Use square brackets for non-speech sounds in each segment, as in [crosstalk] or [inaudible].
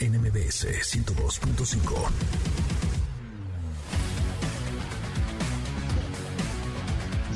NMBS 102.5.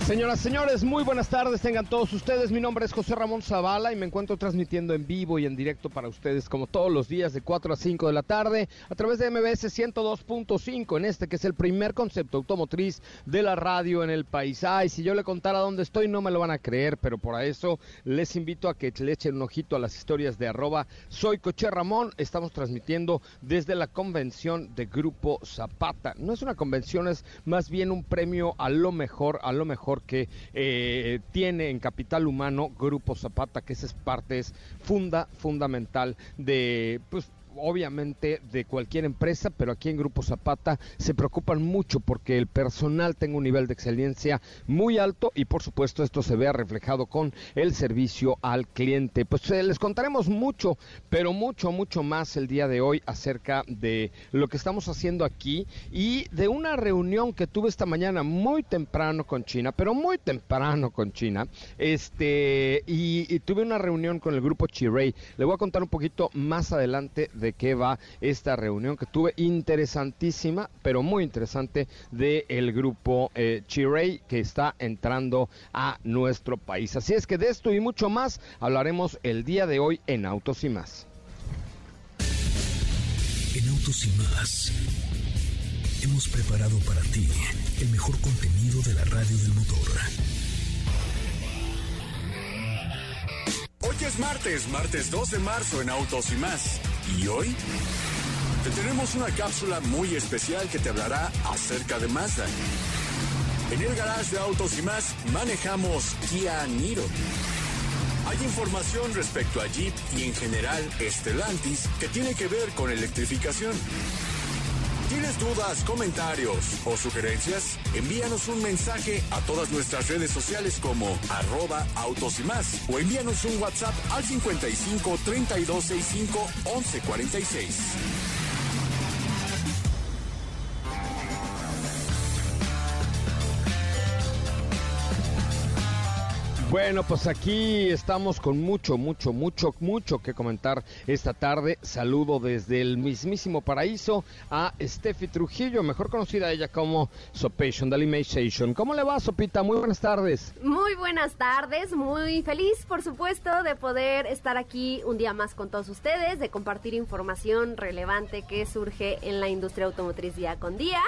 Señoras, señores, muy buenas tardes, tengan todos ustedes. Mi nombre es José Ramón Zavala y me encuentro transmitiendo en vivo y en directo para ustedes como todos los días de 4 a 5 de la tarde a través de MBS 102.5 en este que es el primer concepto automotriz de la radio en el país. Ay, si yo le contara dónde estoy no me lo van a creer, pero por eso les invito a que le echen un ojito a las historias de arroba soy Coche Ramón. Estamos transmitiendo desde la convención de Grupo Zapata. No es una convención, es más bien un premio a lo mejor, a lo mejor que eh, tiene en capital humano Grupo Zapata, que esa es parte es funda, fundamental de pues, obviamente de cualquier empresa, pero aquí en Grupo Zapata se preocupan mucho porque el personal tenga un nivel de excelencia muy alto y por supuesto esto se vea reflejado con el servicio al cliente. Pues eh, les contaremos mucho, pero mucho, mucho más el día de hoy acerca de lo que estamos haciendo aquí y de una reunión que tuve esta mañana muy temprano con China, pero muy temprano con China, este, y, tuve una reunión con el grupo Chirey. Le voy a contar un poquito más adelante de qué va esta reunión que tuve interesantísima, pero muy interesante, del el grupo eh, Chirey que está entrando a nuestro país. Así es que de esto y mucho más hablaremos el día de hoy en Autos y más. En Autos y más hemos preparado para ti el mejor contenido de la radio del motor. Hoy es martes, martes 2 de marzo en Autos y más. ¿Y hoy? Te tenemos una cápsula muy especial que te hablará acerca de Mazda. En el garage de Autos y más manejamos Kia Niro. Hay información respecto a Jeep y en general Stellantis que tiene que ver con electrificación. ¿Tienes dudas, comentarios o sugerencias? Envíanos un mensaje a todas nuestras redes sociales como arroba autos y más o envíanos un WhatsApp al 55 3265 1146. Bueno, pues aquí estamos con mucho, mucho, mucho, mucho que comentar esta tarde. Saludo desde el mismísimo paraíso a Steffi Trujillo, mejor conocida ella como Sopation Dalimation. ¿Cómo le va, Sopita? Muy buenas tardes. Muy buenas tardes, muy feliz, por supuesto, de poder estar aquí un día más con todos ustedes, de compartir información relevante que surge en la industria automotriz día con día.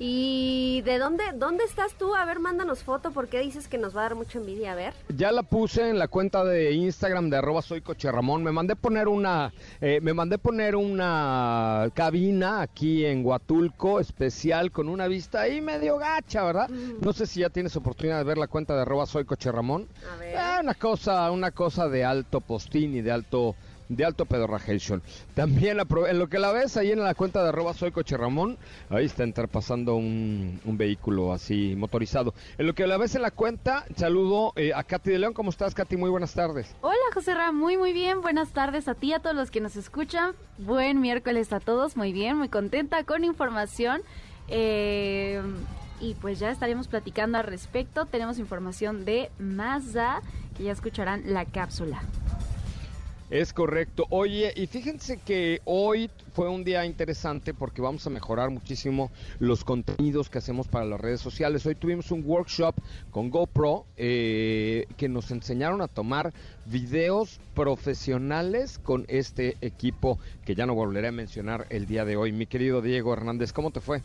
¿Y de dónde, dónde estás tú? A ver, mándanos foto, porque dices que nos va a dar mucha envidia. A ver. Ya la puse en la cuenta de Instagram de arroba soy Ramón. Me mandé poner una, eh, me mandé poner una cabina aquí en Huatulco especial con una vista ahí medio gacha, ¿verdad? No sé si ya tienes oportunidad de ver la cuenta de arroba soy Ramón. A ver. Eh, una cosa, una cosa de alto postín y de alto de alto pedorrajation. También en lo que la ves ahí en la cuenta de arroba soy coche Ramón, ahí está entrar pasando un, un, vehículo así motorizado. En lo que la ves en la cuenta, saludo eh, a Katy de León. ¿Cómo estás, Katy? Muy buenas tardes. Hola, José Ramón. Muy, muy bien. Buenas tardes a ti, a todos los que nos escuchan. Buen miércoles a todos. Muy bien, muy contenta con información. Eh, y pues ya estaremos platicando al respecto. Tenemos información de Mazda, que ya escucharán la cápsula. Es correcto. Oye, y fíjense que hoy fue un día interesante porque vamos a mejorar muchísimo los contenidos que hacemos para las redes sociales. Hoy tuvimos un workshop con GoPro eh, que nos enseñaron a tomar videos profesionales con este equipo que ya no volveré a mencionar el día de hoy. Mi querido Diego Hernández, ¿cómo te fue?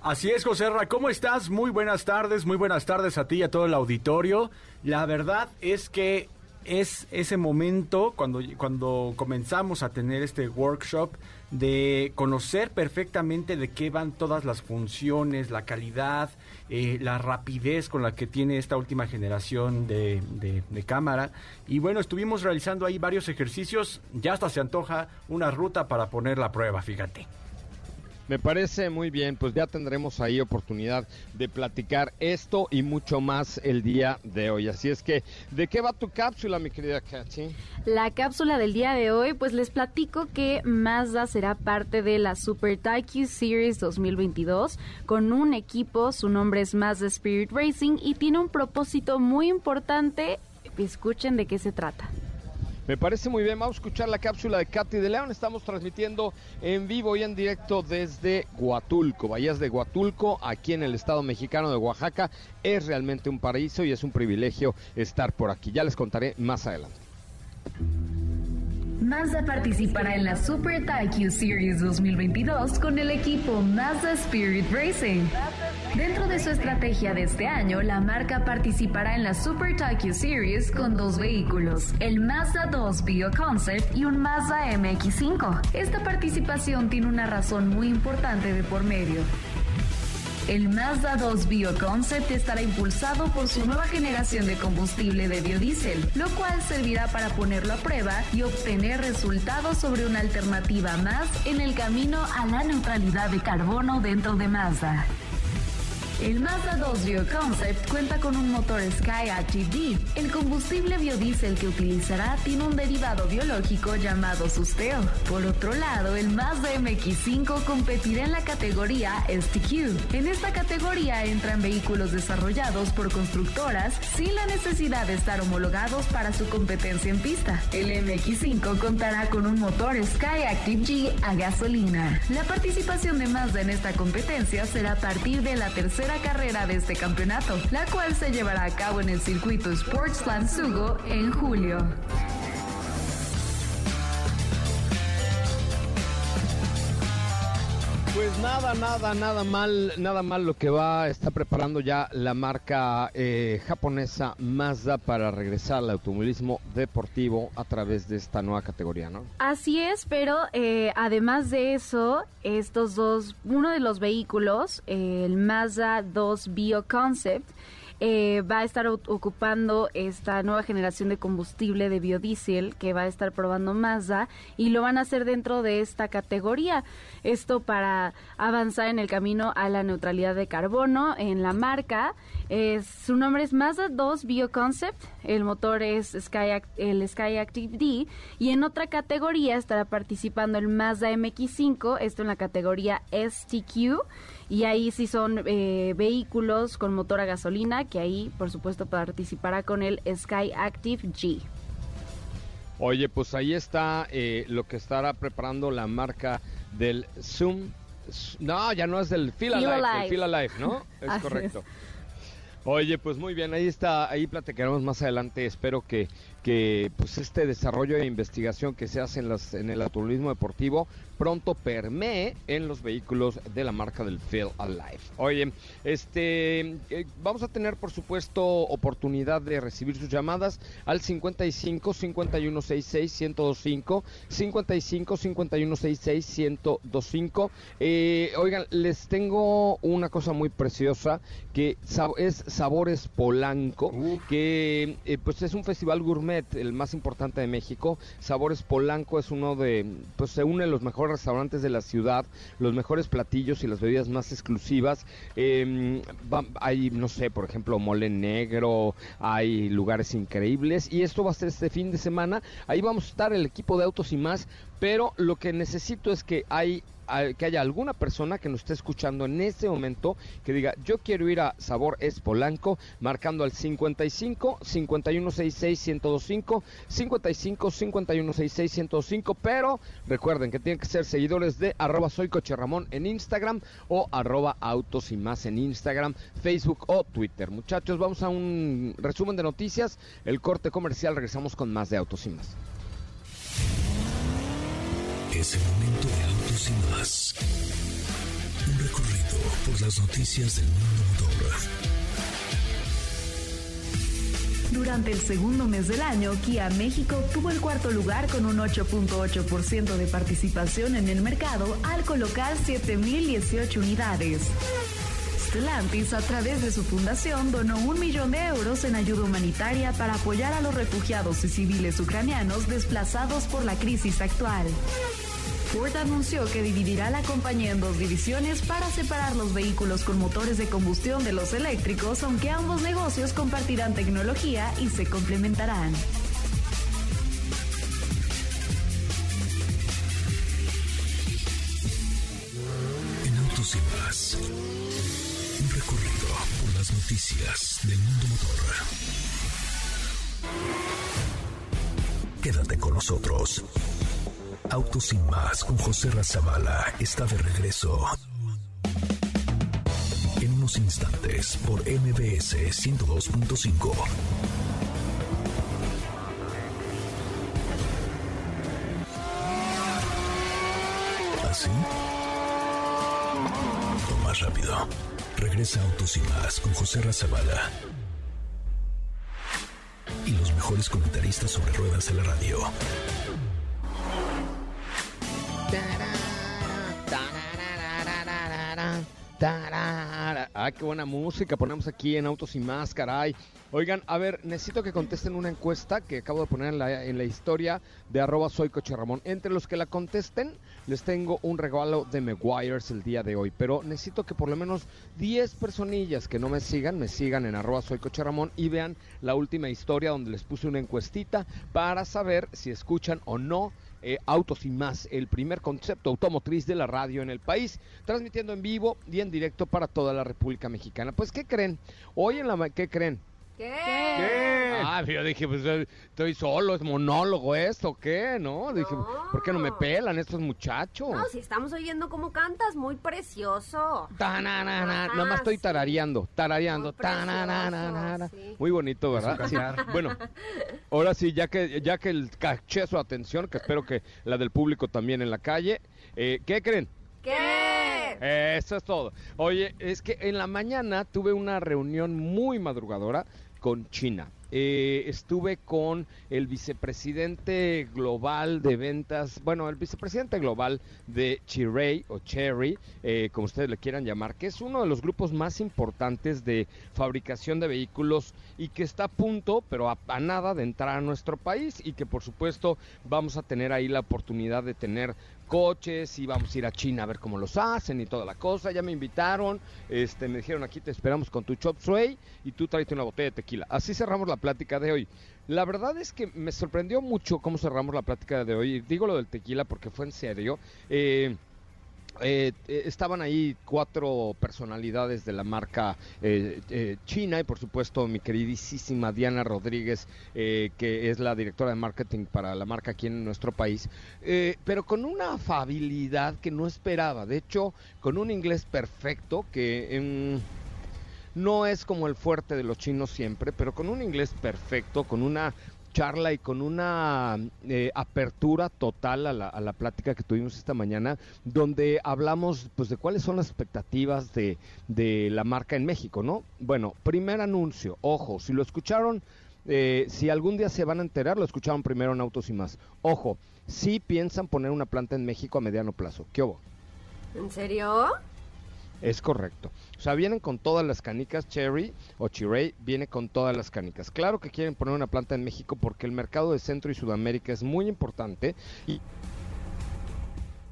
Así es, José Ra, ¿cómo estás? Muy buenas tardes, muy buenas tardes a ti y a todo el auditorio. La verdad es que es ese momento cuando, cuando comenzamos a tener este workshop de conocer perfectamente de qué van todas las funciones, la calidad, eh, la rapidez con la que tiene esta última generación de, de, cámara. Y bueno, estuvimos realizando ahí varios ejercicios, ya hasta se antoja una ruta para poner la prueba, fíjate. Me parece muy bien, pues ya tendremos ahí oportunidad de platicar esto y mucho más el día de hoy. Así es que, ¿de qué va tu cápsula, mi querida Katy? La cápsula del día de hoy, pues les platico que Mazda será parte de la Super Taikyu Series 2022 con un equipo, su nombre es Mazda Spirit Racing y tiene un propósito muy importante. Escuchen de qué se trata. Me parece muy bien. Vamos a escuchar la cápsula de Katy de León. Estamos transmitiendo en vivo y en directo desde Huatulco, Bahías de Huatulco, aquí en el estado mexicano de Oaxaca. Es realmente un paraíso y es un privilegio estar por aquí. Ya les contaré más adelante. Mazda participará en la Super Taikyu Series 2022 con el equipo Mazda Spirit Racing. Dentro de su estrategia de este año, la marca participará en la Super Taikyu Series con dos vehículos, el Mazda 2 Bio Concept y un Mazda MX5. Esta participación tiene una razón muy importante de por medio. El Mazda 2 BioConcept estará impulsado por su nueva generación de combustible de biodiesel, lo cual servirá para ponerlo a prueba y obtener resultados sobre una alternativa más en el camino a la neutralidad de carbono dentro de Mazda. El Mazda 2 BioConcept cuenta con un motor Sky HEV. El combustible biodiesel que utilizará tiene un derivado biológico llamado susteo. Por otro lado, el Mazda MX5 competirá en la categoría STQ. En esta categoría entran vehículos desarrollados por constructoras sin la necesidad de estar homologados para su competencia en pista. El MX5 contará con un motor Sky Active G a gasolina. La participación de Mazda en esta competencia será a partir de la tercera carrera de este campeonato, la cual se llevará a cabo en el circuito Sportsland Sugo en julio. Pues nada, nada, nada mal, nada mal lo que va, está preparando ya la marca eh, japonesa Mazda para regresar al automovilismo deportivo a través de esta nueva categoría, ¿no? Así es, pero eh, además de eso, estos dos, uno de los vehículos, el Mazda 2 Bio Concept, eh, va a estar ocupando esta nueva generación de combustible de biodiesel que va a estar probando Mazda y lo van a hacer dentro de esta categoría. Esto para avanzar en el camino a la neutralidad de carbono en la marca. su nombre es Mazda 2 BioConcept, el motor es Sky, el Sky Active D y en otra categoría estará participando el Mazda MX5, esto en la categoría STQ y ahí sí son eh, vehículos con motor a gasolina, que ahí por supuesto participará con el Sky Active G. Oye, pues ahí está eh, lo que estará preparando la marca del Zoom. No, ya no es del Fila Life, Fila Life, ¿no? [laughs] Es correcto. Oye, pues muy bien, ahí está, ahí platicaremos más adelante. Espero que, que pues este desarrollo e investigación que se hace en, las, en el automovilismo deportivo pronto permee en los vehículos de la marca del Feel Alive. Oye, este, eh, vamos a tener por supuesto oportunidad de recibir sus llamadas al 55 51 66 1025 55 51 66 1025. Eh, oigan, les tengo una cosa muy preciosa que es Sabores Polanco, que eh, pues es un festival gourmet, el más importante de México. Sabores Polanco es uno de, pues se une los mejores restaurantes de la ciudad, los mejores platillos y las bebidas más exclusivas. Em, hay, no sé, por ejemplo, mole negro, hay lugares increíbles y esto va a ser este fin de semana. Ahí vamos a estar el equipo de autos y más pero lo que necesito es que hay que haya alguna persona que nos esté escuchando en este momento que diga, yo quiero ir a Sabor Es Polanco, marcando al 55 5166 1025, 55 5166 1025, pero recuerden que tienen que ser seguidores de arroba soy Ramón en Instagram o arroba autos y más en Instagram, Facebook o Twitter. Muchachos, vamos a un resumen de noticias, el corte comercial, regresamos con más de autos y más. Es el momento de autos y más. Un recorrido por las noticias del mundo motor. Durante el segundo mes del año, Kia México tuvo el cuarto lugar con un 8.8% de participación en el mercado al colocar 7.018 unidades. Stellantis, a través de su fundación, donó un millón de euros en ayuda humanitaria para apoyar a los refugiados y civiles ucranianos desplazados por la crisis actual. Ford anunció que dividirá la compañía en dos divisiones para separar los vehículos con motores de combustión de los eléctricos, aunque ambos negocios compartirán tecnología y se complementarán. Nosotros. Autos sin más con José Razabala está de regreso. En unos instantes por MBS 102.5. ¿Así? O más rápido. Regresa Autos y más con José Razabala. Comentaristas sobre ruedas de la radio. Ah, qué buena música ponemos aquí en Autos y Más, caray. Oigan, a ver, necesito que contesten una encuesta que acabo de poner en la, historia de arroba soy Coche Ramón. Entre los que la contesten, les tengo un regalo de Meguiars el día de hoy. Pero necesito que por lo menos 10 personillas que no me sigan, me sigan en arroba soy Coche y vean la última historia donde les puse una encuestita para saber si escuchan o no eh, Autos y más, el primer concepto automotriz de la radio en el país, transmitiendo en vivo y en directo para toda la República Mexicana. Pues, ¿qué creen? Hoy en la... ¿Qué creen? ¿Qué? ¿Qué? Ah, yo dije, pues estoy solo, es monólogo esto, ¿qué? ¿No? Dije, No. ¿por qué no me pelan estos muchachos? No, si estamos oyendo cómo cantas, muy precioso. Ta-na-na-na. Ah, Nada más estoy tarareando, tarareando. Muy precioso, Ta-na-na-na-na. sí. Muy bonito, ¿verdad? Sí. [laughs] Bueno, ahora sí, ya que, ya que el caché su atención, que espero que la del público también en la calle, eh, ¿qué creen? ¿Qué? Eso es todo. Oye, es que en la mañana tuve una reunión muy madrugadora con China. Eh, estuve con el vicepresidente global de ventas, bueno, el vicepresidente global de Chiray o Cherry, eh, como ustedes le quieran llamar, que es uno de los grupos más importantes de fabricación de vehículos y que está a punto, pero a nada, de entrar a nuestro país y que por supuesto vamos a tener ahí la oportunidad de tener coches y vamos a ir a China a ver cómo los hacen y toda la cosa. Ya me invitaron, este, me dijeron aquí te esperamos con tu chop suey y tú tráete una botella de tequila. Así cerramos la plática de hoy. La verdad es que me sorprendió mucho cómo cerramos la plática de hoy. Digo lo del tequila porque fue en serio. Eh, eh, eh, estaban ahí cuatro personalidades de la marca eh, china y por supuesto mi queridísima Diana Rodríguez que es la directora de marketing para la marca aquí en nuestro país pero con una afabilidad que no esperaba. De hecho con un inglés perfecto que em, no es como el fuerte de los chinos siempre pero con un inglés perfecto con una charla y con una eh, apertura total a la, a la plática que tuvimos esta mañana, donde hablamos pues de cuáles son las expectativas de, de la marca en México, ¿no? Bueno, primer anuncio, ojo, si lo escucharon, eh, si algún día se van a enterar, lo escucharon primero en Autos y más. Ojo, si piensan poner una planta en México a mediano plazo. ¿Qué hubo? ¿En serio? Es correcto. Sea, vienen con todas las canicas, Cherry o Chiray viene con todas las canicas. Claro que quieren poner una planta en México porque el mercado de Centro y Sudamérica es muy importante y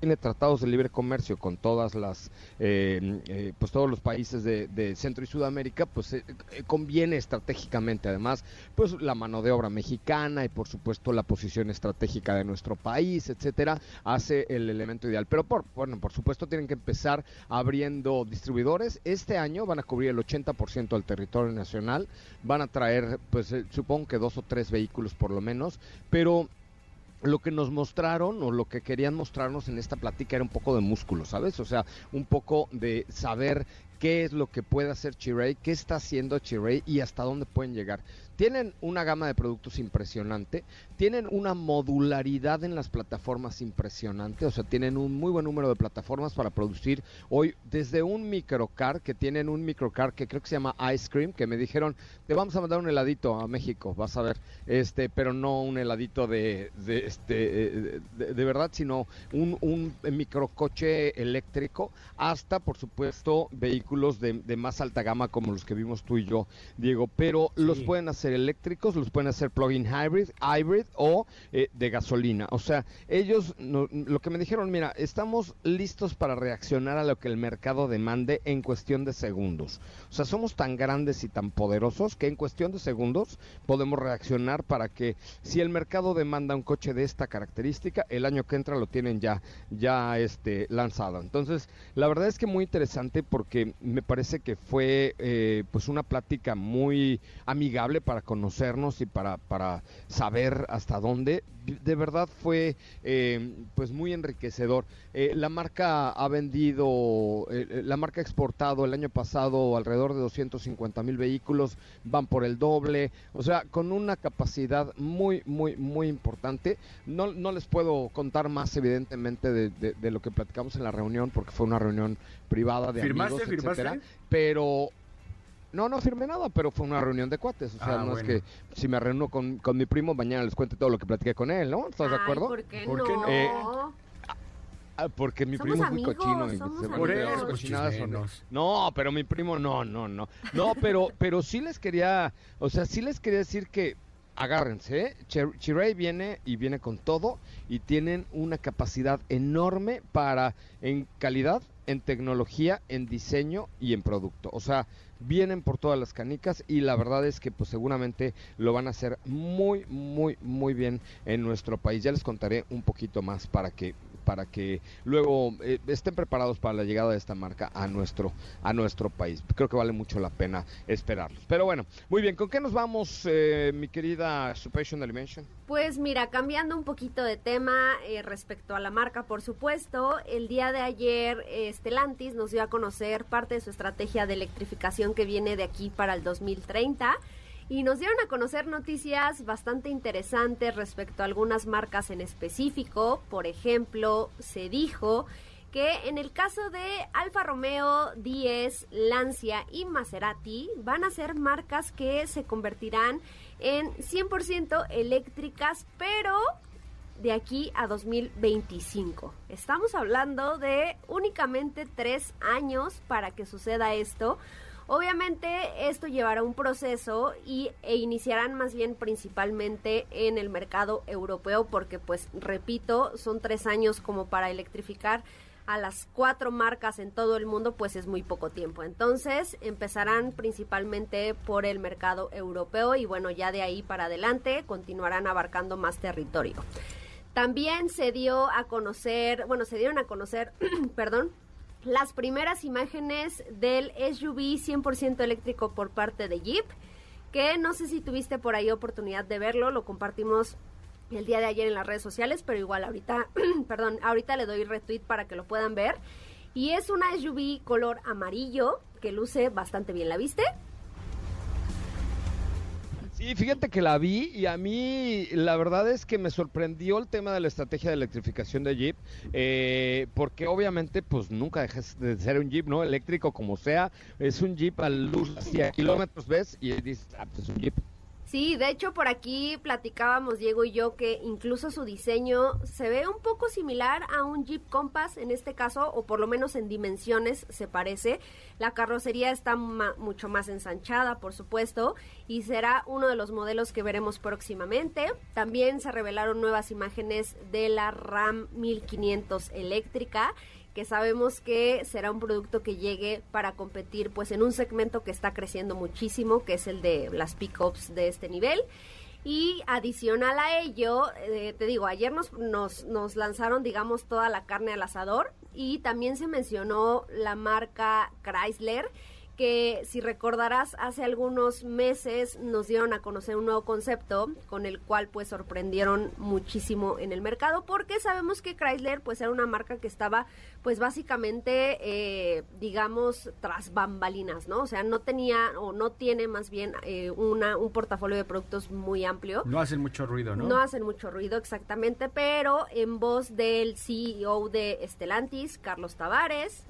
tiene tratados de libre comercio con todas las, eh, eh, pues todos los países de, Centro y Sudamérica, pues eh, conviene estratégicamente, además, pues la mano de obra mexicana y por supuesto la posición estratégica de nuestro país, etcétera, hace el elemento ideal. Pero por, bueno, por supuesto tienen que empezar abriendo distribuidores. Este año van a cubrir el 80% del territorio nacional, van a traer, pues supongo que dos o tres vehículos por lo menos, pero lo que nos mostraron o lo que querían mostrarnos en esta plática era un poco de músculo, ¿sabes? O sea, un poco de saber qué es lo que puede hacer Chiray, qué está haciendo Chiray y hasta dónde pueden llegar. Tienen una gama de productos impresionante, tienen una modularidad en las plataformas impresionante, o sea, tienen un muy buen número de plataformas para producir hoy desde un microcar, que tienen un microcar que creo que se llama Ice Cream, que me dijeron, te vamos a mandar un heladito a México, vas a ver, este, pero no un heladito de, de este, de, verdad, sino un, un microcoche eléctrico, hasta, por supuesto, vehículos de, más alta gama como los que vimos tú y yo, Diego, pero los pueden hacer eléctricos, los pueden hacer plug-in hybrid, hybrid o eh, de gasolina. O sea, ellos lo que me dijeron, mira, estamos listos para reaccionar a lo que el mercado demande en cuestión de segundos. O sea, somos tan grandes y tan poderosos que en cuestión de segundos podemos reaccionar para que si el mercado demanda un coche de esta característica, el año que entra lo tienen ya ya este lanzado. Entonces, la verdad es que muy interesante porque me parece que fue eh, pues una plática muy amigable para conocernos y para, para saber hasta dónde. De verdad fue eh, pues muy enriquecedor. Eh, la marca ha vendido, eh, la marca ha exportado el año pasado alrededor de 250 mil vehículos, van por el doble, o sea, con una capacidad muy, muy, muy importante. No, no les puedo contar más evidentemente de, lo que platicamos en la reunión porque fue una reunión privada de amigos, etcétera, pero no, no firmé nada, pero fue una reunión de cuates. O sea, ah, no es que si me reúno con, mi primo, mañana les cuente todo lo que platiqué con él, ¿no? ¿Estás de acuerdo? ¿Por qué no? Eh, ah, porque mi primo es muy cochino. Por eso, no, pero mi primo no, no, no. No, pero, pero sí les quería, o sea, sí les quería decir que agárrense, ¿eh? Chiray viene y viene con todo y tienen una capacidad enorme para en calidad, en tecnología, en diseño y en producto. O sea, vienen por todas las canicas y la verdad es que pues seguramente lo van a hacer muy muy muy bien en nuestro país. Ya les contaré un poquito más para que para que luego eh, estén preparados para la llegada de esta marca a nuestro, a nuestro país. Creo que vale mucho la pena esperarlos. Pero bueno, muy bien, ¿con qué nos vamos, eh, mi querida Supation Dimension? Pues mira, cambiando un poquito de tema eh, respecto a la marca, por supuesto, el día de ayer Stellantis nos dio a conocer parte de su estrategia de electrificación que viene de aquí para el 2030 y nos dieron a conocer noticias bastante interesantes respecto a algunas marcas en específico. Por ejemplo, se dijo que en el caso de Alfa Romeo, 10, Lancia y Maserati van a ser marcas que se convertirán en 100% eléctricas, pero de aquí a 2025. Estamos hablando de únicamente tres años para que suceda esto. Obviamente esto llevará un proceso y, e iniciarán más bien principalmente en el mercado europeo porque pues repito, son tres años como para electrificar a las cuatro marcas en todo el mundo, pues es muy poco tiempo. Entonces empezarán principalmente por el mercado europeo y bueno, ya de ahí para adelante continuarán abarcando más territorio. También se dio a conocer, bueno, se dieron a conocer, [clears throat] perdón, las primeras imágenes del SUV 100% eléctrico por parte de Jeep, que no sé si tuviste por ahí oportunidad de verlo, lo compartimos el día de ayer en las redes sociales, pero igual ahorita, [clears throat] perdón, ahorita le doy retweet para que lo puedan ver. Y es una SUV color amarillo que luce bastante bien, ¿la viste? Y fíjate que la vi y a mí la verdad es que me sorprendió el tema de la estrategia de electrificación de Jeep, eh, porque obviamente pues nunca dejas de ser un Jeep, ¿no? Eléctrico como sea, es un Jeep a luz, y a kilómetros ves y dices, ah, pues es un Jeep. Sí, de hecho por aquí platicábamos Diego y yo que incluso su diseño se ve un poco similar a un Jeep Compass en este caso, o por lo menos en dimensiones se parece. La carrocería está mucho más ensanchada, por supuesto, y será uno de los modelos que veremos próximamente. También se revelaron nuevas imágenes de la RAM 1500 eléctrica que sabemos que será un producto que llegue para competir pues en un segmento que está creciendo muchísimo, que es el de las pickups de este nivel. Y adicional a ello, eh, te digo, ayer nos, nos, nos lanzaron, digamos, toda la carne al asador y también se mencionó la marca Chrysler que si recordarás hace algunos meses nos dieron a conocer un nuevo concepto con el cual pues sorprendieron muchísimo en el mercado porque sabemos que Chrysler pues era una marca que estaba pues básicamente eh, digamos tras bambalinas, ¿no? O sea, no tenía o no tiene más bien eh, una, un portafolio de productos muy amplio. No hacen mucho ruido, ¿no? No hacen mucho ruido exactamente, pero en voz del CEO de Estelantis, Carlos Tavares,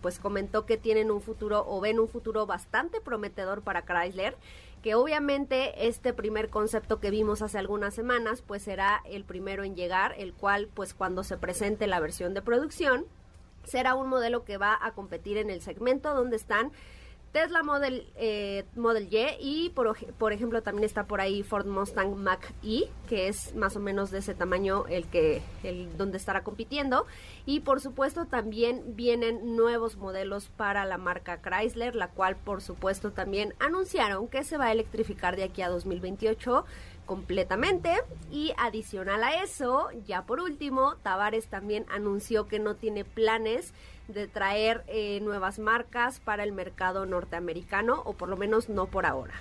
pues comentó que tienen un futuro o en un futuro bastante prometedor para Chrysler que obviamente este primer concepto que vimos hace algunas semanas pues será el primero en llegar, el cual pues cuando se presente la versión de producción será un modelo que va a competir en el segmento donde están Tesla Model, eh, Model Y y por, ejemplo también está por ahí Ford Mustang Mach E, que es más o menos de ese tamaño el que el donde estará compitiendo. Y por supuesto también vienen nuevos modelos para la marca Chrysler, la cual por supuesto también anunciaron que se va a electrificar de aquí a 2028 completamente. Y adicional a eso, ya por último, Tavares también anunció que no tiene planes de traer eh, nuevas marcas para el mercado norteamericano, o por lo menos no por ahora.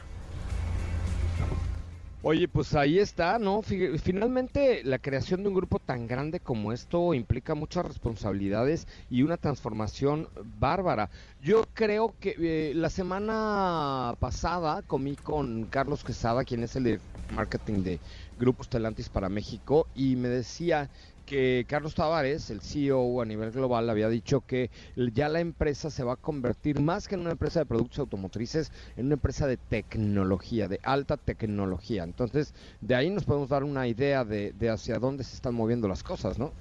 Oye, pues ahí está, ¿no? Finalmente, la creación de un grupo tan grande como esto implica muchas responsabilidades y una transformación bárbara. Yo creo que eh, la semana pasada comí con Carlos Quesada, quien es el de marketing de Grupos Telantis para México, y me decía que Carlos Tavares, el CEO a nivel global, había dicho que ya la empresa se va a convertir más que en una empresa de productos automotrices, en una empresa de tecnología, de alta tecnología. Entonces, de ahí nos podemos dar una idea de, hacia dónde se están moviendo las cosas, ¿no?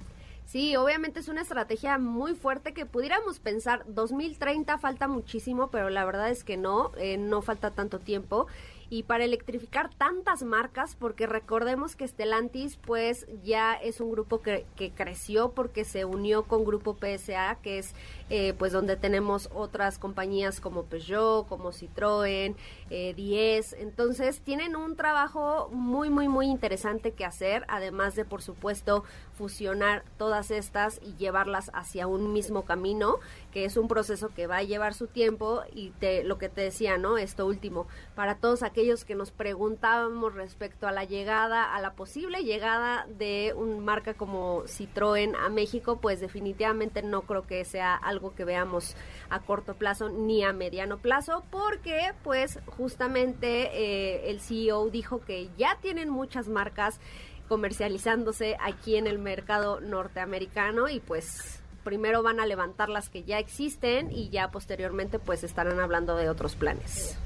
Sí, obviamente es una estrategia muy fuerte que pudiéramos pensar 2030 falta muchísimo, pero la verdad es que no, eh, no falta tanto tiempo y para electrificar tantas marcas, porque recordemos que Stellantis pues ya es un grupo que, que creció porque se unió con Grupo PSA, que es eh, pues donde tenemos otras compañías como Peugeot, como Citroën, eh, 10. Entonces tienen un trabajo muy, muy, muy interesante que hacer, además de por supuesto fusionar todas estas y llevarlas hacia un mismo camino, que es un proceso que va a llevar su tiempo y te, lo que te decía, ¿no? Esto último, para todos aquellos que nos preguntábamos respecto a la llegada, a la posible llegada de un marca como Citroën a México, pues definitivamente no creo que sea algo que veamos a corto plazo ni a mediano plazo, porque pues justamente eh, el CEO dijo que ya tienen muchas marcas comercializándose aquí en el mercado norteamericano y pues primero van a levantar las que ya existen y ya posteriormente pues estarán hablando de otros planes.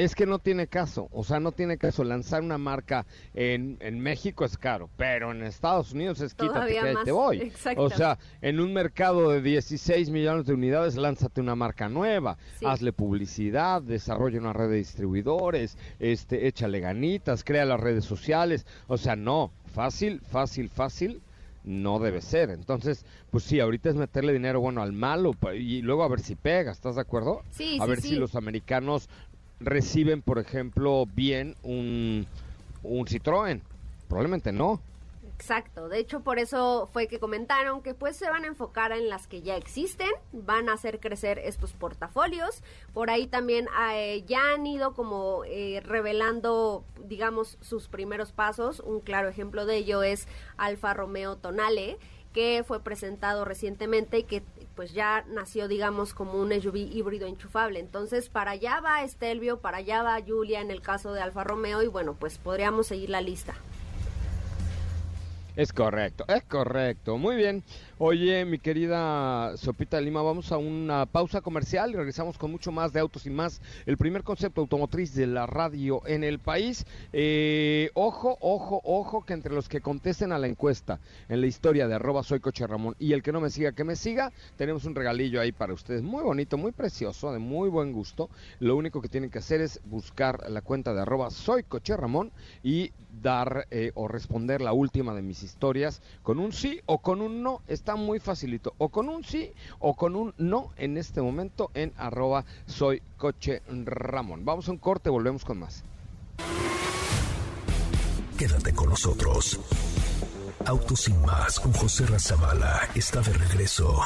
Es que no tiene caso, o sea, no tiene caso. Lanzar una marca en, en México es caro, pero en Estados Unidos es quítate que te voy. O sea, en un mercado de 16 millones de unidades, lánzate una marca nueva, hazle publicidad, desarrolla una red de distribuidores, este, échale ganitas, crea las redes sociales. O sea, no, fácil, fácil, fácil no debe ser. Entonces, pues sí, ahorita es meterle dinero bueno al malo y luego a ver si pega, ¿estás de acuerdo? Sí, a ver si los americanos reciben, por ejemplo, bien un, un Citroën. Probablemente no. Exacto, de hecho por eso fue que comentaron que pues se van a enfocar en las que ya existen, van a hacer crecer estos portafolios, por ahí también eh, ya han ido como eh, revelando digamos sus primeros pasos, un claro ejemplo de ello es Alfa Romeo Tonale, que fue presentado recientemente y que pues ya nació digamos como un SUV híbrido enchufable. Entonces para allá va Estelvio, para allá va Julia en el caso de Alfa Romeo y bueno pues podríamos seguir la lista. Es correcto, es correcto. Muy bien. Oye, mi querida Sopita de Lima, vamos a una pausa comercial y regresamos con mucho más de Autos y Más, el primer concepto automotriz de la radio en el país. Eh, ojo, ojo, ojo, que entre los que contesten a la encuesta en la historia de arroba soy coche Ramón y el que no me siga, que me siga, tenemos un regalillo ahí para ustedes, muy bonito, muy precioso, de muy buen gusto. Lo único que tienen que hacer es buscar la cuenta de arroba soy coche Ramón y dar eh, o responder la última de mis historias con un sí o con un no. Está muy facilito. O con un sí o con un no en este momento en arroba soy Ramón. Vamos a un corte, volvemos con más. Quédate con nosotros. Autos sin más con José Razabala está de regreso.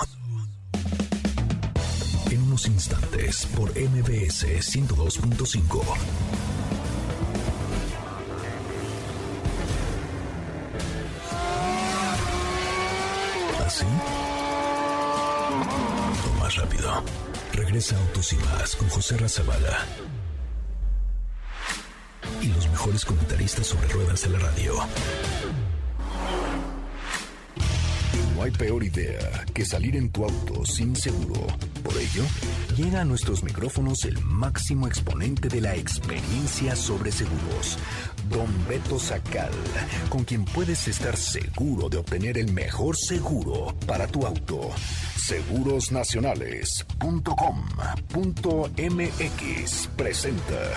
En unos instantes por MBS 102.5. ¿Así? O más rápido. Regresa Autos y más con José Razabala. Y los mejores comentaristas sobre ruedas de la radio. No hay peor idea que salir en tu auto sin seguro. Por ello, llega a nuestros micrófonos el máximo exponente de la experiencia sobre seguros, Don Beto Sacal, con quien puedes estar seguro de obtener el mejor seguro para tu auto. Segurosnacionales.com.mx presenta.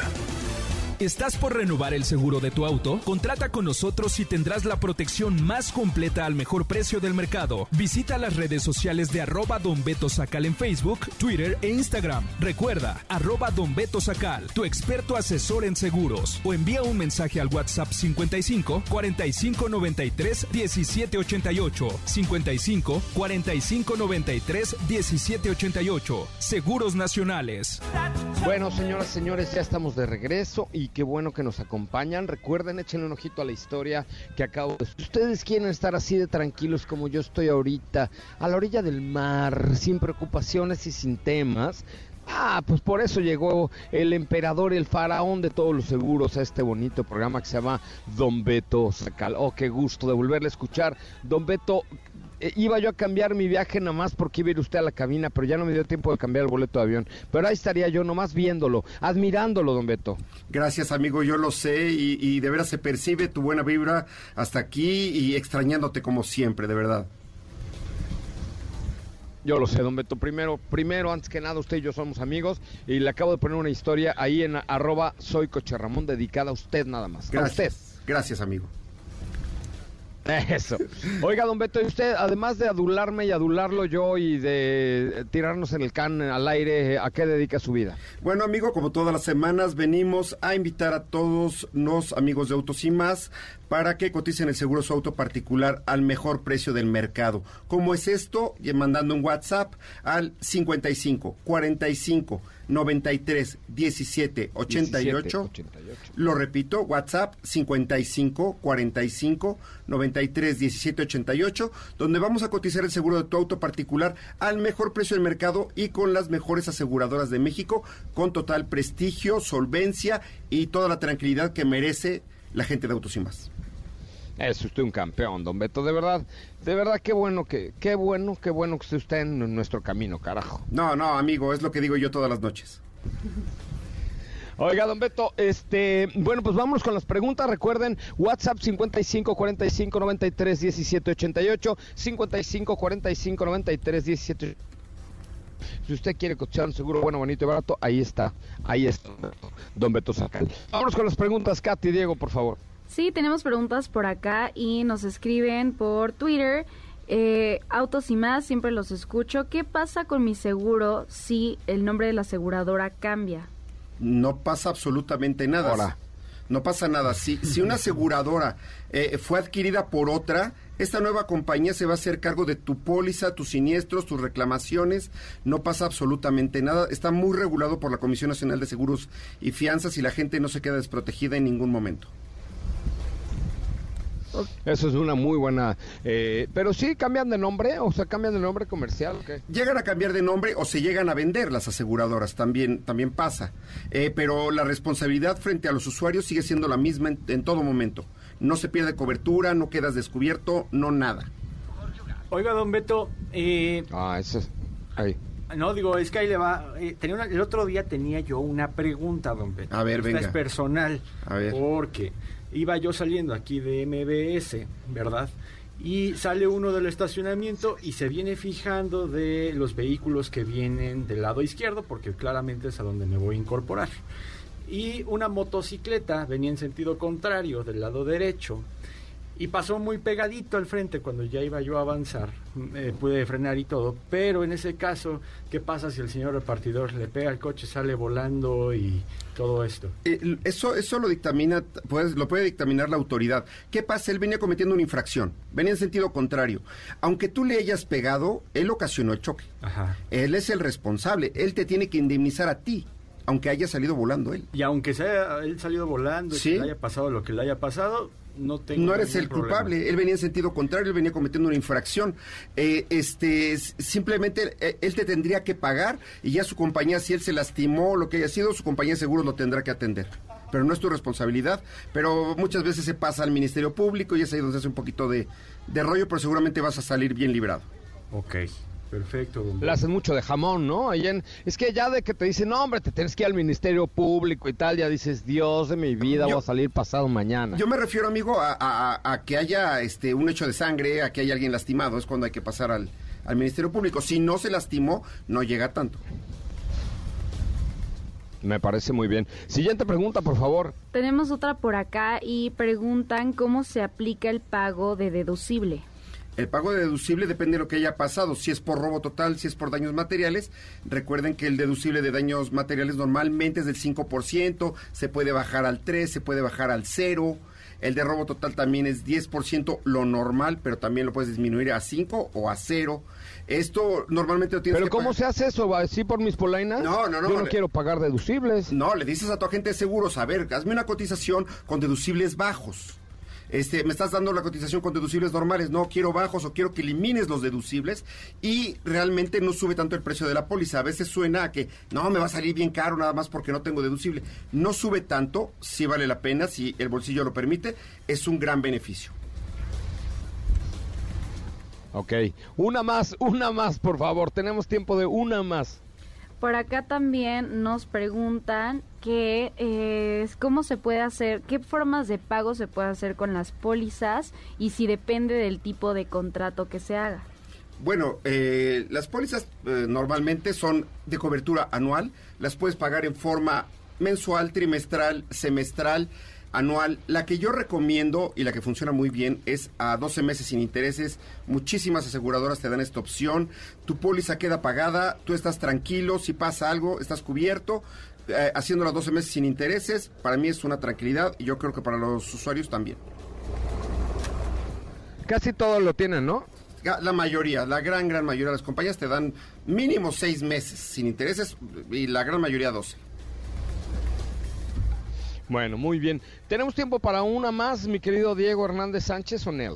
¿Estás por renovar el seguro de tu auto? Contrata con nosotros y tendrás la protección más completa al mejor precio del mercado. Visita las redes sociales de arroba Don Beto Sacal en Facebook, Twitter e Instagram. Recuerda, arroba Don Beto Sacal, tu experto asesor en seguros. O envía un mensaje al WhatsApp 55 45 93 17 88. 55 45 93 17 88. Seguros Nacionales. Bueno, señoras, señores, ya estamos de regreso y qué bueno que nos acompañan. Recuerden, échenle un ojito a la historia que acabo de... Ustedes quieren estar así de tranquilos como yo estoy ahorita, a la orilla del mar, sin preocupaciones y sin temas, Ah, pues por eso llegó el emperador, el faraón de todos los seguros a este bonito programa que se llama Don Beto Sacal. Oh, qué gusto de volverle a escuchar. Don Beto, eh, iba yo a cambiar mi viaje nada más porque iba a ir usted a la cabina, pero ya no me dio tiempo de cambiar el boleto de avión. Pero ahí estaría yo nomás viéndolo, admirándolo, don Beto. Gracias, amigo, yo lo sé y, y de veras se percibe tu buena vibra hasta aquí y extrañándote como siempre, de verdad. Yo lo sé, don Beto. Primero, primero, antes que nada, usted y yo somos amigos y le acabo de poner una historia ahí en arroba soy Coche Ramón dedicada a usted nada más. A usted. Gracias. Gracias, amigo. [laughs] Eso. Oiga, don Beto, usted, además de adularme y adularlo yo y de tirarnos en el can al aire, ¿a qué dedica su vida? Bueno, amigo, como todas las semanas, venimos a invitar a todos los amigos de Autos y Más para que coticen el seguro su auto particular al mejor precio del mercado. ¿Cómo es esto? Y Mandando un WhatsApp al 55 45 93 17 88. 88. Lo repito, WhatsApp 55 45 93 17 88, donde vamos a cotizar el seguro de tu auto particular al mejor precio del mercado y con las mejores aseguradoras de México, con total prestigio, solvencia y toda la tranquilidad que merece la gente de Autos y Más. Es usted un campeón, don Beto, de verdad, de verdad, qué bueno que, qué bueno, qué bueno que esté usted en nuestro camino, carajo. No, no, amigo, es lo que digo yo todas las noches. Oiga, don Beto, este, bueno, pues vámonos con las preguntas. Recuerden, WhatsApp 55 45 93 17 88, 55 45 93 17 si usted quiere cotizar un seguro bueno, bonito y barato, ahí está, ahí está, don Beto Sacal. Vámonos con las preguntas, Katy, Diego, por favor. Sí, tenemos preguntas por acá y nos escriben por Twitter. Eh, autos y más, siempre los escucho. ¿Qué pasa con mi seguro si el nombre de la aseguradora cambia? No pasa absolutamente nada. Ahora. No pasa nada. Si, si una aseguradora eh, fue adquirida por otra, esta nueva compañía se va a hacer cargo de tu póliza, tus siniestros, tus reclamaciones. No pasa absolutamente nada. Está muy regulado por la Comisión Nacional de Seguros y Fianzas y la gente no se queda desprotegida en ningún momento. Eso es una muy buena. eh, pero sí cambian de nombre, o sea, cambian de nombre comercial. Llegan a cambiar de nombre o se llegan a vender las aseguradoras, también, también pasa. Eh, pero la responsabilidad frente a los usuarios sigue siendo la misma en, en todo momento. No se pierde cobertura, no quedas descubierto, no nada. Oiga, don Beto, eh, Ah, ese es. Ahí. no digo, es que ahí le va. eh, tenía una- el otro día tenía yo una pregunta, don Beto. A ver, Esta venga. es personal. A ver. Porque iba yo saliendo aquí de MBS, ¿verdad? Y sale uno del estacionamiento y se viene fijando de los vehículos que vienen del lado izquierdo, porque claramente es a donde me voy a incorporar. Y una motocicleta venía en sentido contrario del lado derecho y pasó muy pegadito al frente cuando ya iba yo a avanzar. Eh, pude frenar y todo, pero en ese caso, ¿qué pasa si el señor repartidor le pega al coche, sale volando y todo esto? Eh, eso, eso lo dictamina, pues, lo puede dictaminar la autoridad. ¿Qué pasa? Él venía cometiendo una infracción, venía en sentido contrario. Aunque tú le hayas pegado, él ocasionó el choque. Ajá. Él es el responsable, él te tiene que indemnizar a ti, aunque haya salido volando él. Y aunque sea él salido volando y que le haya pasado lo que le haya pasado, no tengo No eres el problema. culpable, él venía en sentido contrario, él venía cometiendo una infracción. Eh, este, simplemente eh, él te tendría que pagar y ya su compañía, si él se lastimó, lo que haya sido, su compañía de seguros lo tendrá que atender. Pero no es tu responsabilidad, pero muchas veces se pasa al Ministerio Público y es ahí donde se hace un poquito de, de rollo, pero seguramente vas a salir bien librado. Ok, perfecto. don Le hacen mucho de jamón, ¿no? Ahí en- es que ya de que te dicen, no, hombre, te tienes que ir al Ministerio Público y tal, ya dices, Dios de mi vida, Yo- voy a salir pasado mañana. Yo me refiero, amigo, a, a- a- a que haya este, un hecho de sangre, a que haya alguien lastimado, es cuando hay que pasar al, al Ministerio Público. Si no se lastimó, no llega tanto. Me parece muy bien. Siguiente pregunta, por favor. Tenemos otra por acá y preguntan cómo se aplica el pago de deducible. El pago de deducible depende de lo que haya pasado, si es por robo total, si es por daños materiales. Recuerden que el deducible de daños materiales normalmente es del 5%, se puede bajar al 3, se puede bajar al 0. El de robo total también es 10% lo normal, pero también lo puedes disminuir a 5 o a 0. Esto normalmente lo tienes ¿Pero que cómo pagar- se hace eso? ¿Va así por mis polainas? No, no, no, Yo no le- quiero pagar deducibles. No, le dices a tu agente de seguros, a ver, hazme una cotización con deducibles bajos. Este, me estás dando la cotización con deducibles normales, no quiero bajos o quiero que elimines los deducibles y realmente no sube tanto el precio de la póliza. A veces suena a que no, me va a salir bien caro nada más porque no tengo deducible. No sube tanto, sí vale la pena, si el bolsillo lo permite, es un gran beneficio. Ok. Una más, una más, por favor. Tenemos tiempo de una más. Por acá también nos preguntan que eh, cómo se puede hacer, qué formas de pago se puede hacer con las pólizas y si depende del tipo de contrato que se haga. Bueno, eh, las pólizas eh, normalmente son de cobertura anual, las puedes pagar en forma mensual, trimestral, semestral, anual. La que yo recomiendo y la que funciona muy bien es a 12 meses sin intereses. Muchísimas aseguradoras te dan esta opción. Tu póliza queda pagada, tú estás tranquilo, si pasa algo, estás cubierto. Eh, haciendo las 12 meses sin intereses, para mí es una tranquilidad y yo creo que para los usuarios también. Casi todos lo tienen, ¿no? La mayoría, la gran, gran mayoría de las compañías te dan mínimo seis meses sin intereses y la gran mayoría 12. Bueno, muy bien. Tenemos tiempo para una más, mi querido Diego Hernández Sánchez Onel.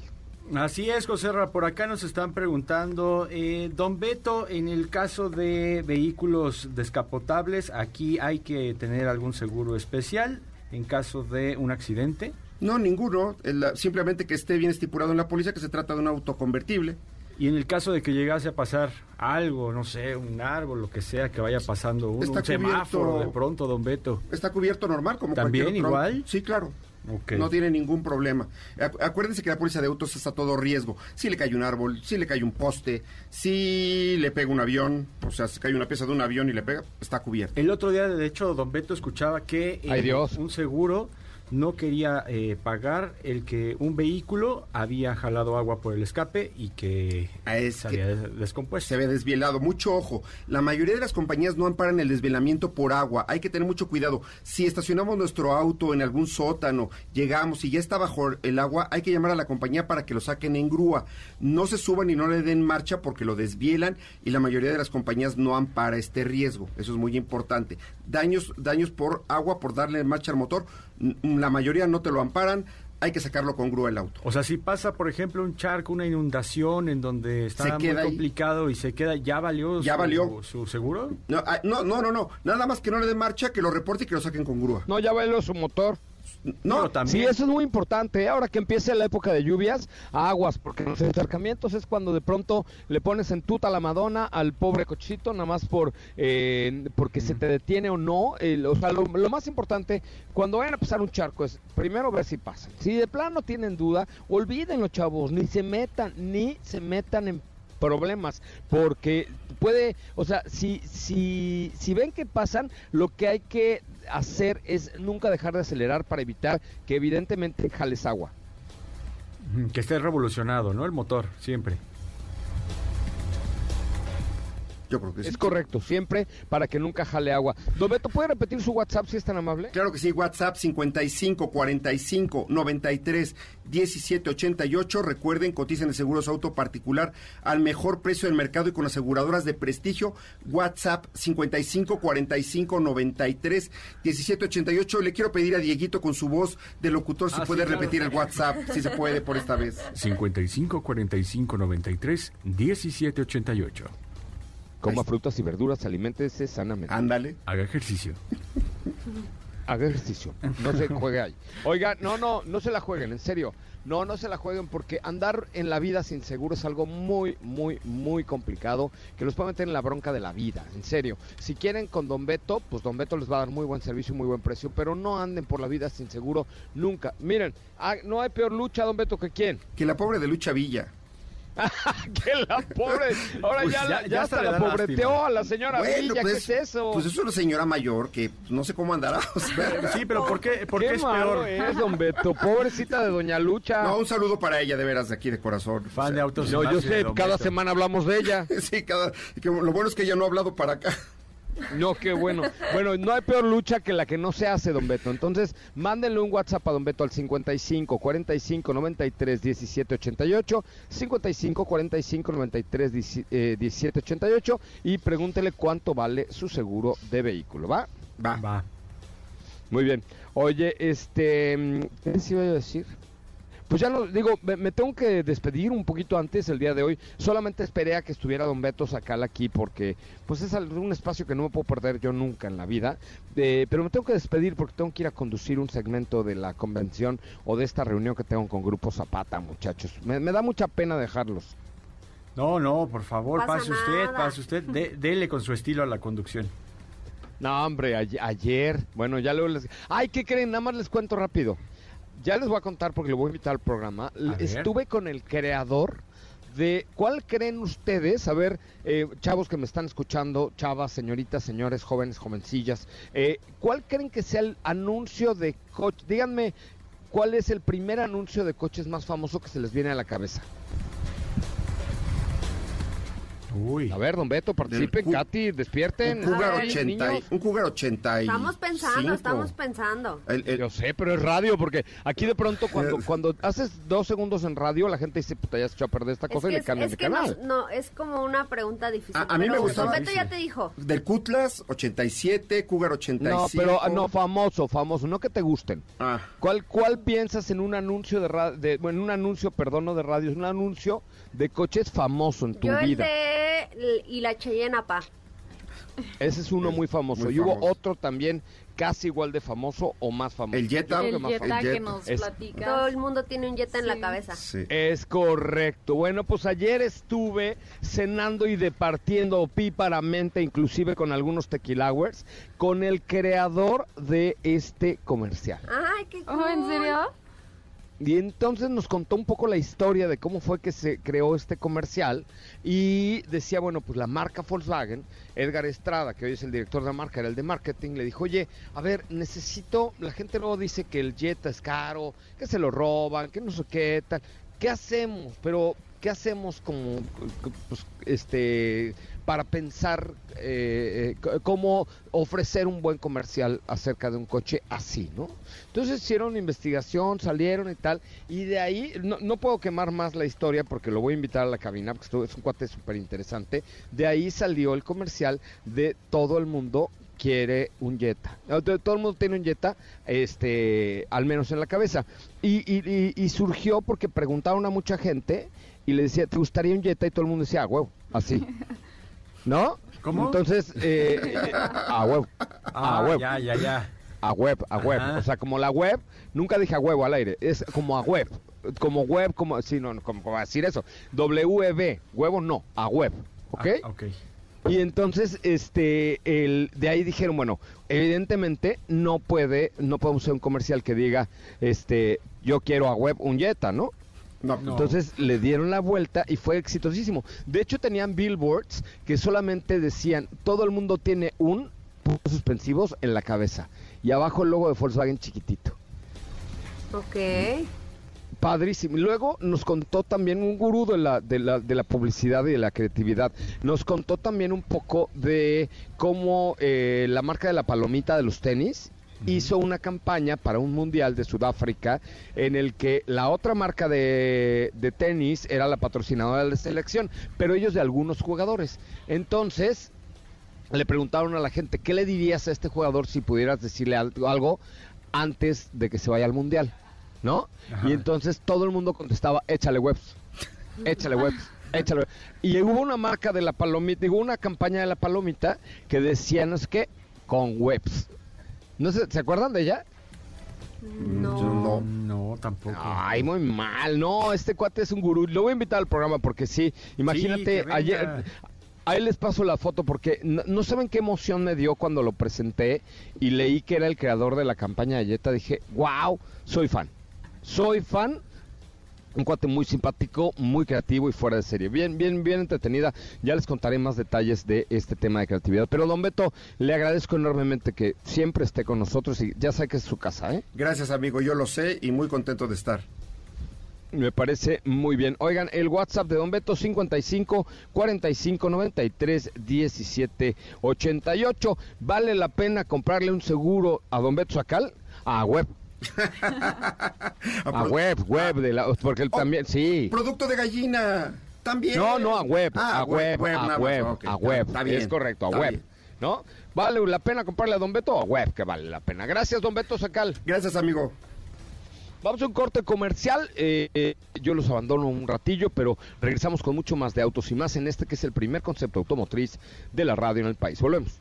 Así es, José Ra, por acá nos están preguntando, eh, don Beto, en el caso de vehículos descapotables, aquí hay que tener algún seguro especial en caso de un accidente. No, ninguno. El- simplemente que esté bien estipulado en la póliza que se trata de un auto convertible. Y en el caso de que llegase a pasar algo, no sé, un árbol, lo que sea, que vaya pasando un semáforo de pronto, don Beto. Está cubierto normal como ¿También cualquier otro igual? Sí, claro. No tiene ningún problema. Acu- Acuérdense que la póliza de autos está a todo riesgo. Si le cae un árbol, si le cae un poste, si le pega un avión, o sea, si cae una pieza de un avión y le pega, está cubierto. El otro día, de hecho, don Beto escuchaba que eh, Ay, Dios. un seguro no quería eh, pagar el que un vehículo había jalado agua por el escape y que Ah, es se que- había descompuesto. se ve desvielado. Mucho ojo. La mayoría de las compañías no amparan el desvelamiento por agua. Hay que tener mucho cuidado. Si estacionamos nuestro auto en algún sótano, llegamos y ya está bajo el agua, hay que llamar a la compañía para que lo saquen en grúa. No se suban y no le den marcha porque lo desvielan y la mayoría de las compañías no ampara este riesgo. Eso es muy importante. Daños, daños por agua, por darle marcha al motor, la mayoría no te lo amparan. Hay que sacarlo con grúa el auto. O sea, si pasa, por ejemplo, un charco, una inundación en donde está Se muy ahí. complicado y se queda, ¿ya valió, Ya su, valió. su seguro? No, ah, no, no, no. Nada más que no le den marcha, que lo reporte y que lo saquen con grúa. No, ya bailó su motor. No, Sí, eso es muy importante. ¿eh? Ahora que empiece la época de lluvias, aguas, porque los acercamientos es cuando de pronto le pones en tuta la Madonna al pobre cochito, nada más por eh, porque se te detiene o no. O sea, lo, lo más importante, cuando vayan a pasar un charco, es primero ver si pasan. Si de plano tienen duda, olvídenlo, chavos, ni se metan, ni se metan en problemas porque puede, o sea, si si si ven que pasan, lo que hay que hacer es nunca dejar de acelerar para evitar que evidentemente jales agua. Que esté revolucionado, ¿no? El motor, siempre. Yo creo que sí. Es correcto, siempre para que nunca jale agua. Don Beto, ¿puede repetir su WhatsApp si es tan amable? Claro que sí, WhatsApp 55 45 93 17 88. Recuerden, coticen el seguro de su auto particular al mejor precio del mercado y con aseguradoras de prestigio. WhatsApp 55 45 93 17 88. Le quiero pedir a Dieguito con su voz de locutor si Ah, sí, puede claro. repetir el WhatsApp, si se puede por esta vez. 55 45 93 17 88. Coma frutas y verduras, aliméntese sanamente. Ándale. Haga ejercicio. Haga ejercicio, no se juegue ahí. Oiga, no, no, no se la jueguen, en serio. No, no se la jueguen porque andar en la vida sin seguro es algo muy, muy, muy complicado que los puede meter en la bronca de la vida, en serio. Si quieren con Don Beto, pues Don Beto les va a dar muy buen servicio y muy buen precio, pero no anden por la vida sin seguro nunca. Miren, ah, no hay peor lucha, Don Beto, que quién. Que la pobre de Lucha Villa. [laughs] que la pobre. Ahora Pues ya, ya- la- ya ya hasta la pobreteó lástima. a la señora Villa, ¿qué es eso? Pues es una señora mayor que no sé cómo andará. [laughs] o sea. Sí, pero ¿por qué, por qué qué es malo peor? es, Don Beto, pobrecita de Doña Lucha. No, un saludo para ella, de veras, de aquí de corazón. Fan O sea, de autos. No, yo sé, cada Beto. semana hablamos de ella. [laughs] Sí, cada, que lo bueno es que ella no ha hablado para acá. No, qué bueno. Bueno, no hay peor lucha que la que no se hace, don Beto. Entonces, mándenle un WhatsApp a don Beto al 55 45 93 17 88, 55 45 93 17 eh, 17 88 y pregúntele cuánto vale su seguro de vehículo, ¿va? Va. Va. Muy bien. Oye, este, mm, ¿qué les iba a decir? Pues ya no, digo, me, me tengo que despedir un poquito antes el día de hoy. Solamente esperé a que estuviera Don Beto Sacal aquí porque pues es un espacio que no me puedo perder yo nunca en la vida. Eh, pero me tengo que despedir porque tengo que ir a conducir un segmento de la convención o de esta reunión que tengo con Grupo Zapata, muchachos. Me, me da mucha pena dejarlos. No, no, por favor, Pasa pase usted, pase usted. De- dele con su estilo a la conducción. No, hombre, ayer, ayer, bueno, ya luego les... Ay, ¿qué creen? Nada más les cuento rápido. Ya les voy a contar porque lo voy a invitar al programa. Ver. Estuve con el creador de... ¿Cuál creen ustedes? A ver, eh, chavos que me están escuchando, chavas, señoritas, señores, jóvenes, jovencillas. eh, ¿Cuál creen que sea el anuncio de coche? Díganme, ¿cuál es el primer anuncio de coches más famoso que se les viene a la cabeza? Uy. A ver, don Beto, participen, Katy, despierten. Un Cougar ver, 80, y- niños. un Cougar 80 y Estamos pensando, estamos pensando. El- el- Yo sé, pero es radio, porque aquí de pronto cuando, cuando haces dos segundos en radio, la gente dice, puta, ya se echó a perder esta Es cosa y que, le es, cambian es de que no, canal. no, es como una pregunta difícil. A- a mí me gustaba- Don Beto ya te dijo. del Cutlass 87, Cougar 85. No, pero ah, no, famoso, famoso, no que te gusten. Ah, ¿Cuál, cuál piensas en un anuncio de radio, de, bueno, en un anuncio, perdón, no de radio, es un anuncio de coches famoso en tu Yo el vida? de y la Cheyenne pa. Ese es uno muy famoso. Muy y hubo otro también casi igual de famoso o más famoso. El Jetta. El que más Jetta famoso. que Jetta. nos Es- platicas. Todo el mundo tiene un Jetta en la cabeza. sí. Es correcto. Bueno, pues ayer estuve cenando y departiendo opíparamente, inclusive con algunos tequilawers, con el creador de este comercial. Ay, qué Oh, ¿En cool. serio? Y entonces nos contó un poco la historia de cómo fue que se creó este comercial y decía, bueno, pues la marca Volkswagen, Edgar Estrada, que hoy es el director de la marca, era el de marketing, le dijo, oye, a ver, necesito, la gente luego dice que el Jetta es caro, que se lo roban, que no sé qué, tal, ¿qué hacemos? Pero, ¿qué hacemos como, pues, este, para pensar eh, eh, cómo ofrecer un buen comercial acerca de un coche así, ¿no? Entonces hicieron investigación, salieron y tal, y de ahí, no, puedo quemar más la historia porque lo voy a invitar a la cabina, porque esto es un cuate súper interesante, de ahí salió el comercial de todo el mundo quiere un Jetta. Todo el mundo tiene un Jetta, este, al menos en la cabeza. Y- y- y surgió porque preguntaron a mucha gente y le decía, ¿te gustaría un Jetta? Y todo el mundo decía, ah, huevo, así. [laughs] ¿No? ¿Cómo? Entonces, eh, [laughs] ah, huevo. Ah, Ah, huevo. ya, ya, ya. a web, a web. Ajá. O sea, como la web, nunca dije a huevo al aire, es como a web. Como web, como, sí, no, como, como decir eso. WB, huevo no, a web. ¿Ok? Ah, ok. Y entonces, este, el, de ahí dijeron, bueno, evidentemente no puede, no podemos hacer un comercial que diga, este, yo quiero a web un Jetta, ¿no? No, No. Entonces le dieron la vuelta y fue exitosísimo. De hecho tenían billboards que solamente decían, todo el mundo tiene un puntos suspensivos en la cabeza y abajo el logo de Volkswagen chiquitito. Ok. Padrísimo. Y luego nos contó también un gurú de la, de, la, de la publicidad y de la creatividad. Nos contó también un poco de cómo eh, la marca de la palomita de los tenis hizo una campaña para un mundial de Sudáfrica en el que la otra marca de, de tenis era la patrocinadora de la selección, pero ellos de algunos jugadores. Entonces, le preguntaron a la gente, ¿qué le dirías a este jugador si pudieras decirle al- algo antes de que se vaya al mundial? ¿No? Ajá. Y entonces todo el mundo contestaba, échale webs, échale webs, [laughs] échale webs. Y hubo una marca de la palomita, digo, una campaña de la palomita que decía, no sé qué, con webs. No ¿se acuerdan de ella? No. No, tampoco. Ay, muy mal. No, este cuate es un gurú. Lo voy a invitar al programa porque sí. Imagínate, que venga. ayer. Ahí les paso la foto porque no, no saben qué emoción me dio cuando lo presenté y leí que era el creador de la campaña de Jetta. Dije, wow, soy fan. Soy fan. Un cuate muy simpático, muy creativo y fuera de serie. Bien, bien, bien entretenida. Ya les contaré más detalles de este tema de creatividad. Pero, don Beto, le agradezco enormemente que siempre esté con nosotros y ya sabe que es su casa, ¿eh? Gracias, amigo, yo lo sé y muy contento de estar. Me parece muy bien. Oigan, el WhatsApp de Don Beto 55 45 93 17 88. ¿Vale la pena comprarle un seguro a Don Beto Sacal? A web. [laughs] A web, web de la porque él Oh, también sí. Producto de gallina. También. No, no a web, Ah, a web, a más, web, a web. Está bien. Es correcto, a web. bien. ¿No? ¿Vale la pena comprarle a Don Beto? A web, que vale la pena. Gracias, Don Beto Sacal. Gracias, amigo. Vamos a un corte comercial. eh, eh, yo los abandono un ratillo, pero regresamos con mucho más de autos y más en este que es el primer concepto automotriz de la radio en el país. Volvemos.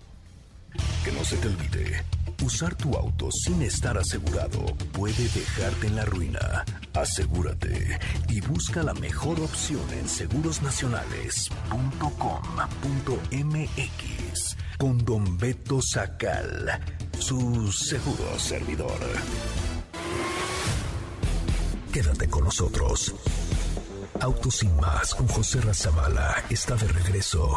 Que no se te olvide, usar tu auto sin estar asegurado puede dejarte en la ruina. Asegúrate y busca la mejor opción en segurosnacionales.com.mx con Don Beto Sacal, su seguro servidor. Quédate con nosotros. Autos sin más con José Razabala está de regreso.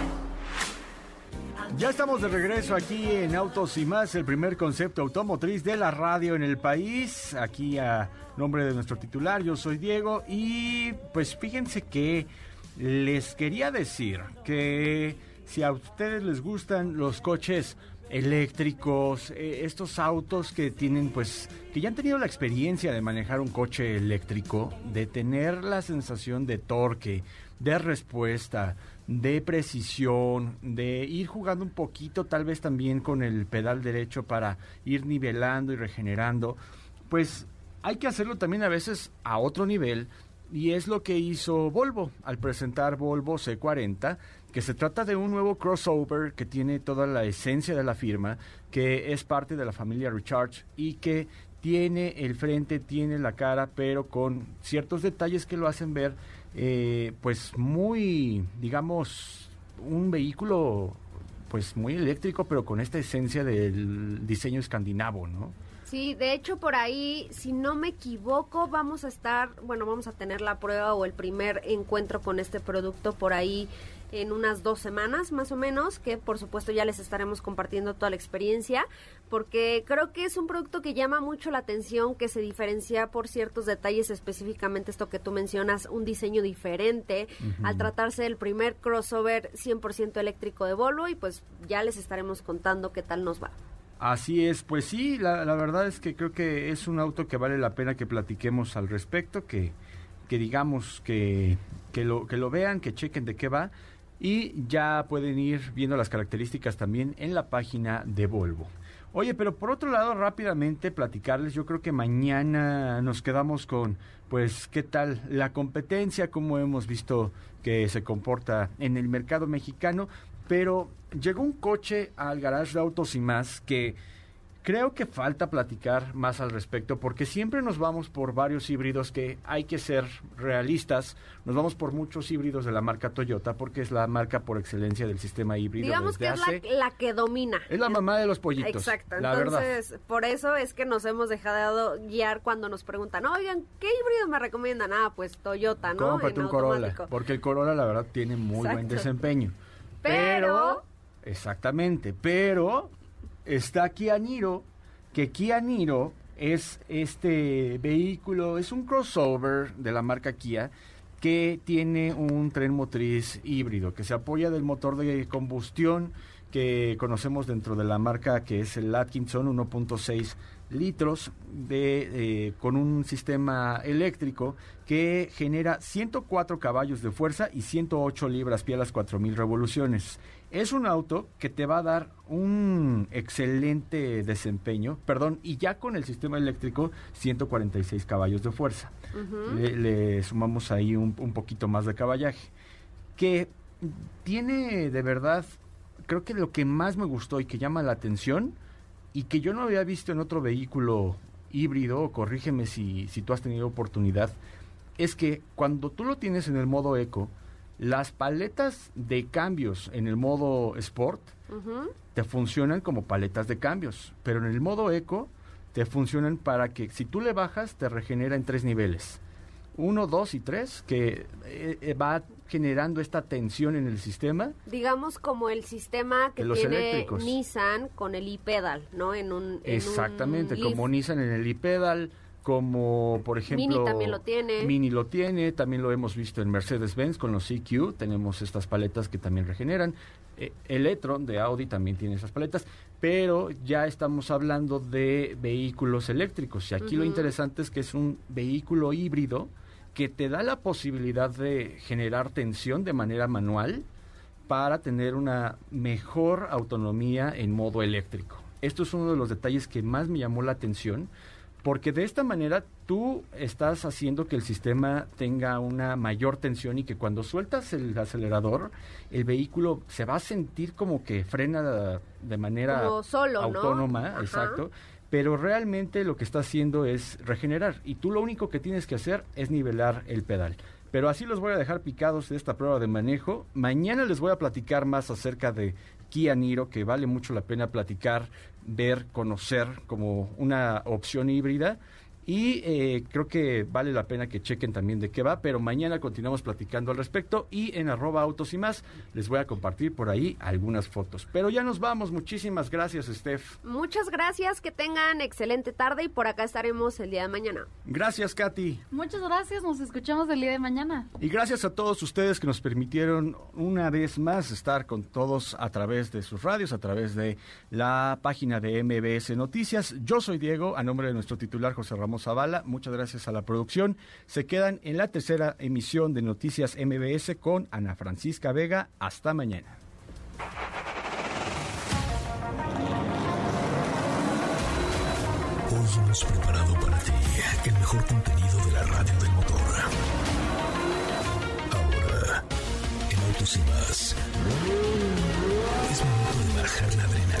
Ya estamos de regreso aquí en Autos y más, el primer concepto automotriz de la radio en el país. Aquí a nombre de nuestro titular, yo soy Diego y pues fíjense que les quería decir que si a ustedes les gustan los coches eléctricos, eh, estos autos que tienen pues que ya han tenido la experiencia de manejar un coche eléctrico, de tener la sensación de torque, de respuesta, de precisión, de ir jugando un poquito tal vez también con el pedal derecho para ir nivelando y regenerando, pues hay que hacerlo también a veces a otro nivel y es lo que hizo Volvo al presentar Volvo C40, que se trata de un nuevo crossover que tiene toda la esencia de la firma, que es parte de la familia Recharge y que tiene el frente, tiene la cara, pero con ciertos detalles que lo hacen ver eh, pues muy, digamos, un vehículo pues muy eléctrico, pero con esta esencia del diseño escandinavo, ¿no? Sí, de hecho por ahí, si no me equivoco, vamos a estar, bueno, vamos a tener la prueba o el primer encuentro con este producto por ahí en unas dos semanas más o menos, que por supuesto ya les estaremos compartiendo toda la experiencia, porque creo que es un producto que llama mucho la atención, que se diferencia por ciertos detalles, específicamente esto que tú mencionas, un diseño diferente, al tratarse del primer crossover 100% eléctrico de Volvo y pues ya les estaremos contando qué tal nos va. Así es, pues sí, la, la verdad es que creo que es un auto que vale la pena que platiquemos al respecto, que, que digamos que, que, lo, que lo vean, que chequen de qué va y ya pueden ir viendo las características también en la página de Volvo. Oye, pero por otro lado, rápidamente platicarles, yo creo que mañana nos quedamos con, pues, ¿qué tal la competencia? Cómo hemos visto que se comporta en el mercado mexicano, pero llegó un coche al garage de autos y más que Creo que falta platicar más al respecto porque siempre nos vamos por varios híbridos que hay que ser realistas. Nos vamos por muchos híbridos de la marca Toyota porque es la marca por excelencia del sistema híbrido. Digamos que es la, que domina. Es la mamá de los pollitos. Exacto. Entonces, por eso es que nos hemos dejado guiar cuando nos preguntan, oigan, ¿qué híbrido me recomiendan? Ah, pues Toyota, ¿no? Cómprate un Corolla. Porque el Corolla, la verdad, tiene muy buen desempeño. pero Exactamente, pero está Kia Niro, que Kia Niro es este vehículo, es un crossover de la marca Kia que tiene un tren motriz híbrido que se apoya del motor de combustión que conocemos dentro de la marca que es el Atkinson 1.6 litros de, eh, con un sistema eléctrico que genera 104 caballos de fuerza y 108 libras pie a las 4000 revoluciones. Es un auto que te va a dar un excelente desempeño, perdón, y ya con el sistema eléctrico 146 caballos de fuerza. le, sumamos ahí un, un poquito más de caballaje, que tiene de verdad, creo que lo que más me gustó y que llama la atención, y que yo no había visto en otro vehículo híbrido, corrígeme si, si tú has tenido oportunidad, es que cuando tú lo tienes en el modo eco, las paletas de cambios en el modo sport te funcionan como paletas de cambios, pero en el modo eco te funcionan para que si tú le bajas te regenera en tres niveles. Uno, dos y tres, que eh, eh, va generando esta tensión en el sistema. Digamos como el sistema que tiene Nissan con el e-pedal, ¿no? En un Exactamente, como Nissan en el e-pedal, como por ejemplo Mini también lo tiene. Mini lo tiene, también lo hemos visto en Mercedes-Benz con los CQ, tenemos estas paletas que también regeneran. Eh, Electron de Audi también tiene esas paletas, pero ya estamos hablando de vehículos eléctricos y aquí lo interesante es que es un vehículo híbrido que te da la posibilidad de generar tensión de manera manual para tener una mejor autonomía en modo eléctrico. Esto es uno de los detalles que más me llamó la atención porque de esta manera tú estás haciendo que el sistema tenga una mayor tensión y que cuando sueltas el acelerador, el vehículo se va a sentir como que frena de manera autónoma, exacto, pero realmente lo que está haciendo es regenerar y tú lo único que tienes que hacer es nivelar el pedal. Pero así los voy a dejar picados de esta prueba de manejo. Mañana les voy a platicar más acerca de Kia Niro, que vale mucho la pena platicar, ver, conocer como una opción híbrida. Y eh, creo que vale la pena que chequen también de qué va, pero mañana continuamos platicando al respecto y en arroba autos y más les voy a compartir por ahí algunas fotos. Pero ya nos vamos, muchísimas gracias Steph. Muchas gracias, que tengan excelente tarde y por acá estaremos el día de mañana. Gracias Katy. Muchas gracias, nos escuchamos el día de mañana. Y gracias a todos ustedes que nos permitieron una vez más estar con todos a través de sus radios, a través de la página de MBS Noticias. Yo soy Diego, a nombre de nuestro titular José Ramón Zavala. Muchas gracias a la producción. Se quedan en la tercera emisión de Noticias MBS con Ana Francisca Vega. Hasta mañana. Hoy hemos preparado para ti el mejor contenido de la radio del motor. Ahora, en Autos y más, es momento de bajar la adrenalina,